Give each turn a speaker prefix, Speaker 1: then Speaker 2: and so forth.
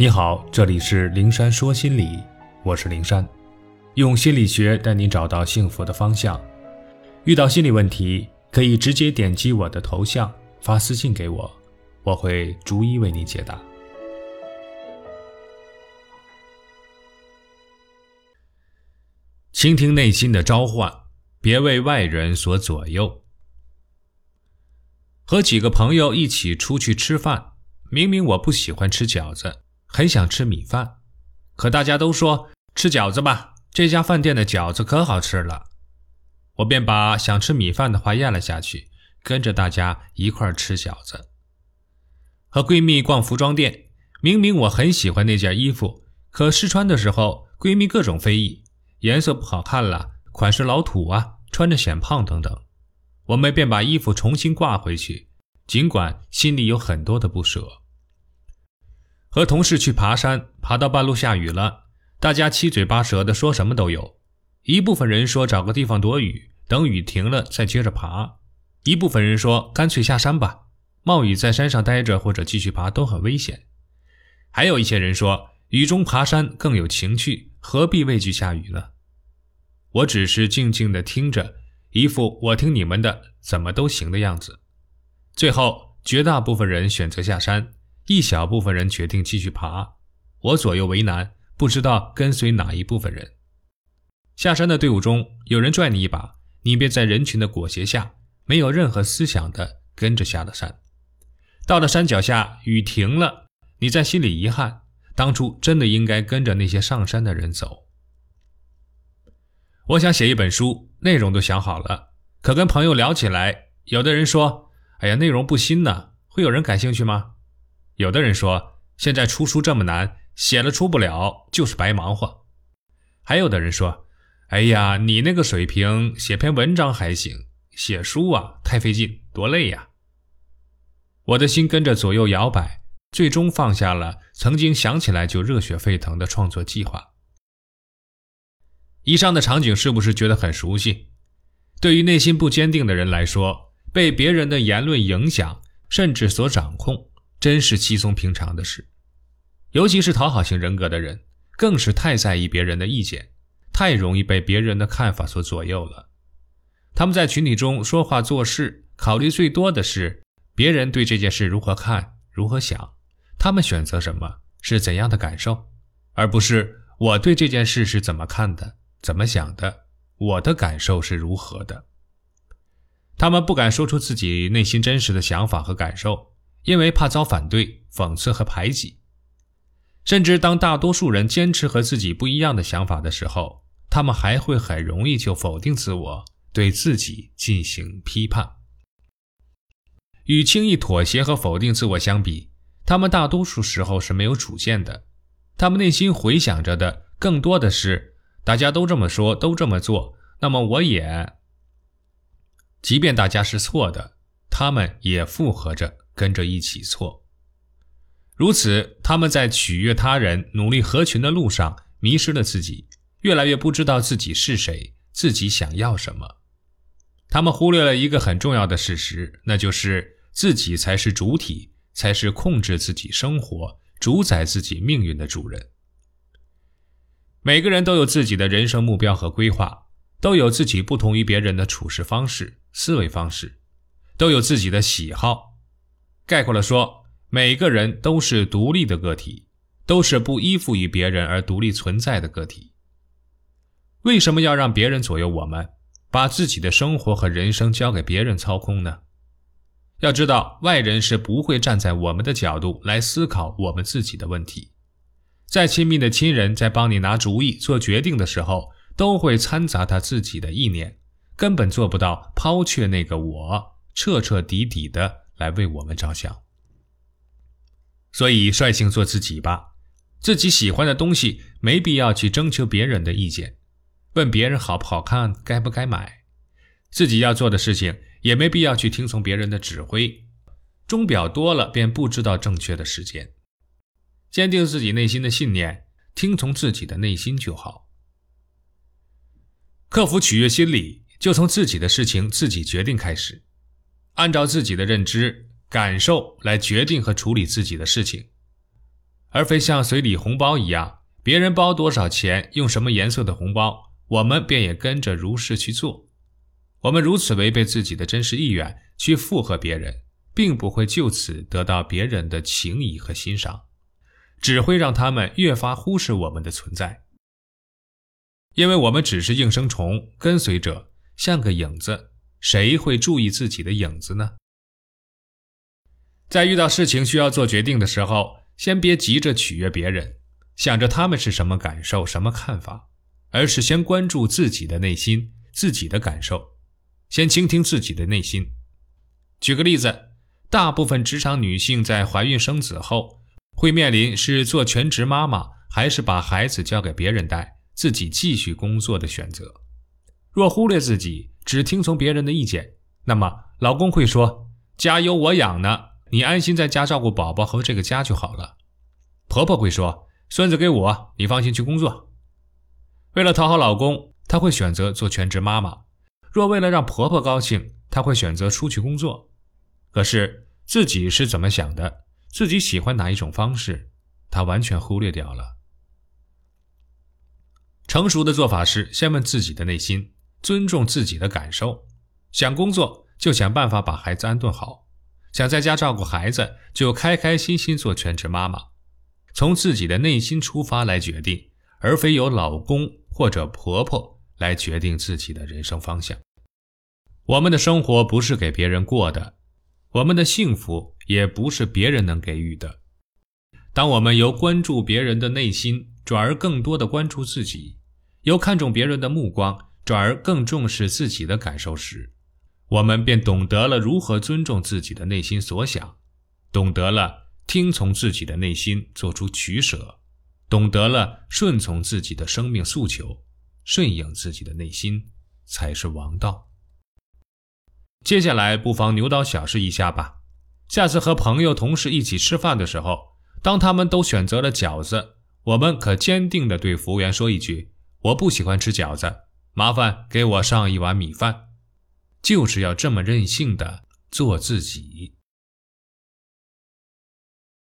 Speaker 1: 你好，这里是灵山说心理，我是灵山，用心理学带你找到幸福的方向。遇到心理问题，可以直接点击我的头像发私信给我，我会逐一为你解答。倾听内心的召唤，别为外人所左右。和几个朋友一起出去吃饭，明明我不喜欢吃饺子。很想吃米饭，可大家都说吃饺子吧，这家饭店的饺子可好吃了。我便把想吃米饭的话咽了下去，跟着大家一块吃饺子。和闺蜜逛服装店，明明我很喜欢那件衣服，可试穿的时候，闺蜜各种非议，颜色不好看了，款式老土啊，穿着显胖等等。我们便把衣服重新挂回去，尽管心里有很多的不舍。和同事去爬山，爬到半路下雨了，大家七嘴八舌的说什么都有。一部分人说找个地方躲雨，等雨停了再接着爬；一部分人说干脆下山吧，冒雨在山上待着或者继续爬都很危险。还有一些人说雨中爬山更有情趣，何必畏惧下雨呢？我只是静静的听着，一副我听你们的怎么都行的样子。最后，绝大部分人选择下山。一小部分人决定继续爬，我左右为难，不知道跟随哪一部分人。下山的队伍中，有人拽你一把，你便在人群的裹挟下，没有任何思想的跟着下了山。到了山脚下，雨停了，你在心里遗憾，当初真的应该跟着那些上山的人走。我想写一本书，内容都想好了，可跟朋友聊起来，有的人说：“哎呀，内容不新呢，会有人感兴趣吗？”有的人说，现在出书这么难，写了出不了就是白忙活。还有的人说，哎呀，你那个水平，写篇文章还行，写书啊太费劲，多累呀。我的心跟着左右摇摆，最终放下了曾经想起来就热血沸腾的创作计划。以上的场景是不是觉得很熟悉？对于内心不坚定的人来说，被别人的言论影响，甚至所掌控。真是稀松平常的事，尤其是讨好型人格的人，更是太在意别人的意见，太容易被别人的看法所左右了。他们在群体中说话做事，考虑最多的是别人对这件事如何看、如何想，他们选择什么是怎样的感受，而不是我对这件事是怎么看的、怎么想的，我的感受是如何的。他们不敢说出自己内心真实的想法和感受。因为怕遭反对、讽刺和排挤，甚至当大多数人坚持和自己不一样的想法的时候，他们还会很容易就否定自我，对自己进行批判。与轻易妥协和否定自我相比，他们大多数时候是没有主见的。他们内心回想着的更多的是大家都这么说、都这么做，那么我也……即便大家是错的，他们也附和着。跟着一起错，如此，他们在取悦他人、努力合群的路上迷失了自己，越来越不知道自己是谁，自己想要什么。他们忽略了一个很重要的事实，那就是自己才是主体，才是控制自己生活、主宰自己命运的主人。每个人都有自己的人生目标和规划，都有自己不同于别人的处事方式、思维方式，都有自己的喜好。概括了说，每个人都是独立的个体，都是不依附于别人而独立存在的个体。为什么要让别人左右我们，把自己的生活和人生交给别人操控呢？要知道，外人是不会站在我们的角度来思考我们自己的问题。再亲密的亲人在帮你拿主意、做决定的时候，都会掺杂他自己的意念，根本做不到抛却那个我，彻彻底底的。来为我们着想，所以率性做自己吧。自己喜欢的东西，没必要去征求别人的意见，问别人好不好看，该不该买。自己要做的事情，也没必要去听从别人的指挥。钟表多了，便不知道正确的时间。坚定自己内心的信念，听从自己的内心就好。克服取悦心理，就从自己的事情自己决定开始。按照自己的认知、感受来决定和处理自己的事情，而非像随礼红包一样，别人包多少钱，用什么颜色的红包，我们便也跟着如是去做。我们如此违背自己的真实意愿去附和别人，并不会就此得到别人的情谊和欣赏，只会让他们越发忽视我们的存在。因为我们只是应声虫、跟随者，像个影子，谁会注意自己的影子呢？在遇到事情需要做决定的时候，先别急着取悦别人，想着他们是什么感受、什么看法，而是先关注自己的内心、自己的感受，先倾听自己的内心。举个例子，大部分职场女性在怀孕生子后，会面临是做全职妈妈，还是把孩子交给别人带，自己继续工作的选择。若忽略自己，只听从别人的意见，那么老公会说：“家有我养呢。”你安心在家照顾宝宝和这个家就好了。婆婆会说：“孙子给我，你放心去工作。”为了讨好老公，她会选择做全职妈妈；若为了让婆婆高兴，她会选择出去工作。可是自己是怎么想的，自己喜欢哪一种方式，她完全忽略掉了。成熟的做法是先问自己的内心，尊重自己的感受。想工作就想办法把孩子安顿好。想在家照顾孩子，就开开心心做全职妈妈，从自己的内心出发来决定，而非由老公或者婆婆来决定自己的人生方向。我们的生活不是给别人过的，我们的幸福也不是别人能给予的。当我们由关注别人的内心，转而更多的关注自己，由看重别人的目光，转而更重视自己的感受时，我们便懂得了如何尊重自己的内心所想，懂得了听从自己的内心做出取舍，懂得了顺从自己的生命诉求，顺应自己的内心才是王道。接下来不妨牛刀小试一下吧。下次和朋友、同事一起吃饭的时候，当他们都选择了饺子，我们可坚定地对服务员说一句：“我不喜欢吃饺子，麻烦给我上一碗米饭。”就是要这么任性的做自己。